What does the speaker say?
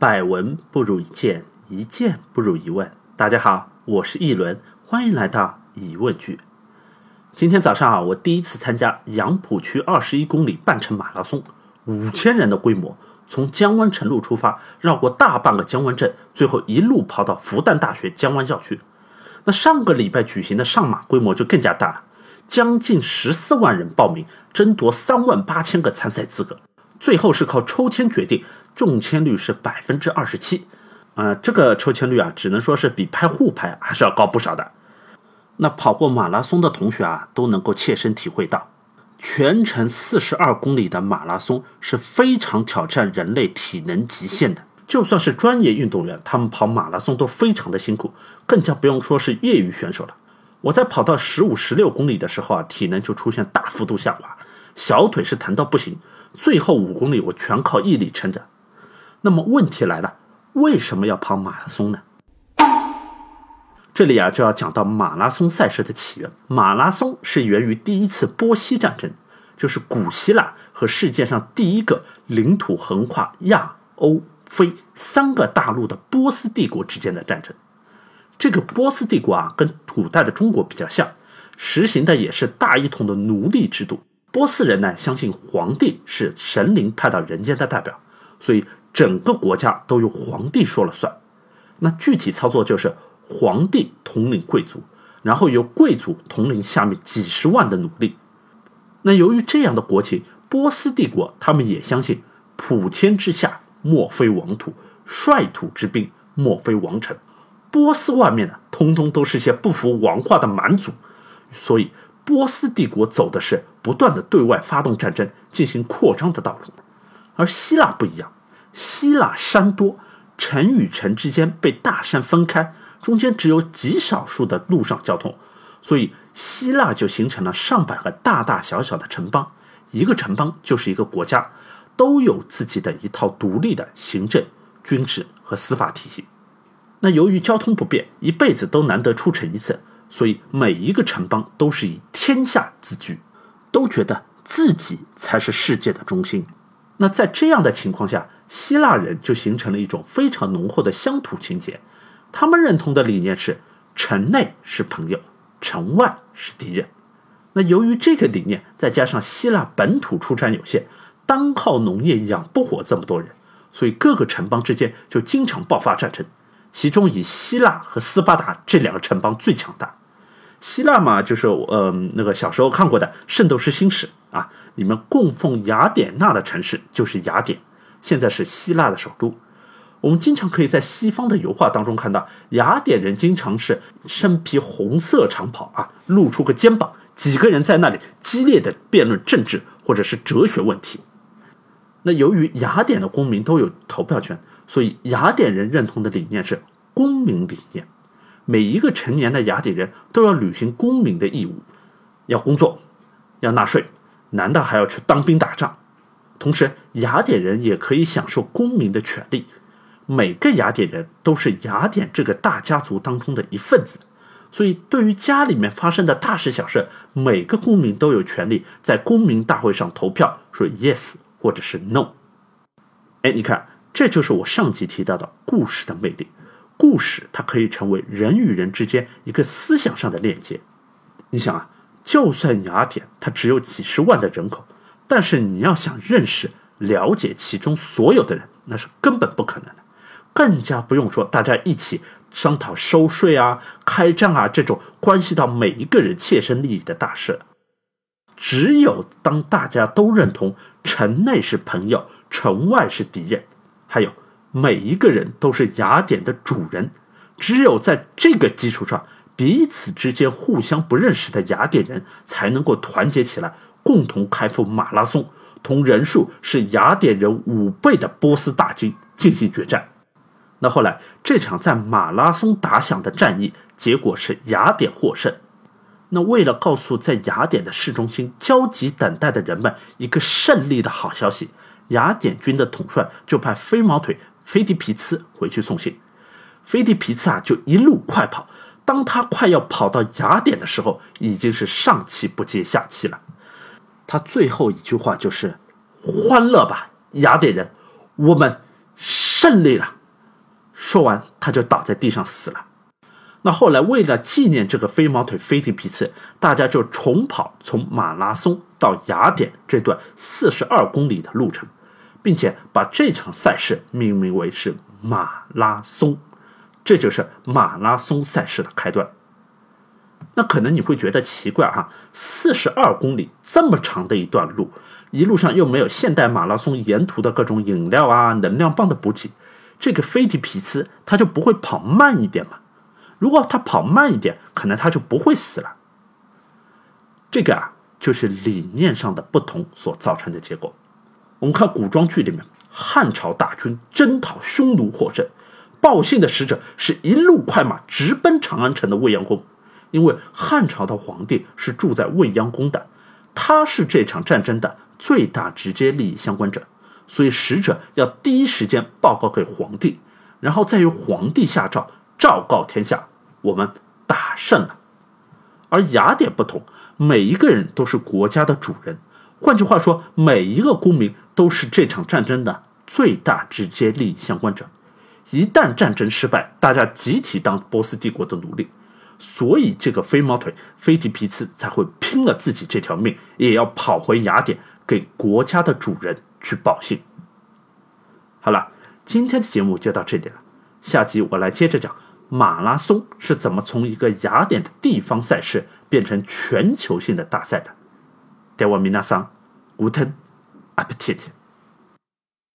百闻不如一见，一见不如一问。大家好，我是一轮，欢迎来到疑问句。今天早上啊，我第一次参加杨浦区二十一公里半程马拉松，五千人的规模，从江湾城路出发，绕过大半个江湾镇，最后一路跑到复旦大学江湾校区。那上个礼拜举行的上马规模就更加大了，将近十四万人报名，争夺三万八千个参赛资格。最后是靠抽签决定，中签率是百分之二十七，啊，这个抽签率啊，只能说是比拍沪牌还是要高不少的。那跑过马拉松的同学啊，都能够切身体会到，全程四十二公里的马拉松是非常挑战人类体能极限的。就算是专业运动员，他们跑马拉松都非常的辛苦，更加不用说是业余选手了。我在跑到十五、十六公里的时候啊，体能就出现大幅度下滑，小腿是疼到不行。最后五公里我全靠毅力撑着。那么问题来了，为什么要跑马拉松呢？这里啊就要讲到马拉松赛事的起源。马拉松是源于第一次波西战争，就是古希腊和世界上第一个领土横跨亚欧非三个大陆的波斯帝国之间的战争。这个波斯帝国啊，跟古代的中国比较像，实行的也是大一统的奴隶制度。波斯人呢，相信皇帝是神灵派到人间的代表，所以整个国家都由皇帝说了算。那具体操作就是皇帝统领贵族，然后由贵族统领下面几十万的奴隶。那由于这样的国情，波斯帝国他们也相信普天之下莫非王土，率土之滨莫非王臣。波斯外面呢，通通都是些不服王化的蛮族，所以。波斯帝国走的是不断的对外发动战争、进行扩张的道路，而希腊不一样。希腊山多，城与城之间被大山分开，中间只有极少数的陆上交通，所以希腊就形成了上百个大大小小的城邦。一个城邦就是一个国家，都有自己的一套独立的行政、军事和司法体系。那由于交通不便，一辈子都难得出城一次。所以每一个城邦都是以天下自居，都觉得自己才是世界的中心。那在这样的情况下，希腊人就形成了一种非常浓厚的乡土情结。他们认同的理念是：城内是朋友，城外是敌人。那由于这个理念，再加上希腊本土出产有限，单靠农业养不活这么多人，所以各个城邦之间就经常爆发战争。其中以希腊和斯巴达这两个城邦最强大。希腊嘛，就是呃那个小时候看过的《圣斗士星矢》啊，里面供奉雅典娜的城市就是雅典，现在是希腊的首都。我们经常可以在西方的油画当中看到，雅典人经常是身披红色长袍啊，露出个肩膀，几个人在那里激烈的辩论政治或者是哲学问题。那由于雅典的公民都有投票权。所以，雅典人认同的理念是公民理念。每一个成年的雅典人都要履行公民的义务，要工作，要纳税，男的还要去当兵打仗。同时，雅典人也可以享受公民的权利。每个雅典人都是雅典这个大家族当中的一份子。所以，对于家里面发生的大事小事，每个公民都有权利在公民大会上投票，说 yes 或者是 no。哎，你看。这就是我上集提到的故事的魅力。故事它可以成为人与人之间一个思想上的链接。你想啊，就算雅典它只有几十万的人口，但是你要想认识、了解其中所有的人，那是根本不可能的。更加不用说大家一起商讨收税啊、开战啊这种关系到每一个人切身利益的大事。只有当大家都认同城内是朋友，城外是敌人。还有，每一个人都是雅典的主人。只有在这个基础上，彼此之间互相不认识的雅典人才能够团结起来，共同开赴马拉松，同人数是雅典人五倍的波斯大军进行决战。那后来这场在马拉松打响的战役，结果是雅典获胜。那为了告诉在雅典的市中心焦急等待的人们一个胜利的好消息。雅典军的统帅就派飞毛腿菲迪皮茨回去送信，菲迪皮茨啊就一路快跑。当他快要跑到雅典的时候，已经是上气不接下气了。他最后一句话就是：“欢乐吧，雅典人，我们胜。”利了。说完，他就倒在地上死了。那后来，为了纪念这个飞毛腿菲迪皮茨，大家就重跑从马拉松到雅典这段四十二公里的路程，并且把这场赛事命名为是马拉松。这就是马拉松赛事的开端。那可能你会觉得奇怪哈，四十二公里这么长的一段路，一路上又没有现代马拉松沿途的各种饮料啊、能量棒的补给，这个菲迪皮茨他就不会跑慢一点吗？如果他跑慢一点，可能他就不会死了。这个啊，就是理念上的不同所造成的结果。我们看古装剧里面，汉朝大军征讨匈奴获胜，报信的使者是一路快马直奔长安城的未央宫，因为汉朝的皇帝是住在未央宫的，他是这场战争的最大直接利益相关者，所以使者要第一时间报告给皇帝，然后再由皇帝下诏。昭告天下，我们打胜了。而雅典不同，每一个人都是国家的主人。换句话说，每一个公民都是这场战争的最大直接利益相关者。一旦战争失败，大家集体当波斯帝国的奴隶。所以，这个飞毛腿菲迪皮茨才会拼了自己这条命，也要跑回雅典，给国家的主人去报信。好了，今天的节目就到这里了。下集我来接着讲。马拉松是怎么从一个雅典的地方赛事变成全球性的大赛的？では皆さん、guten Appetit。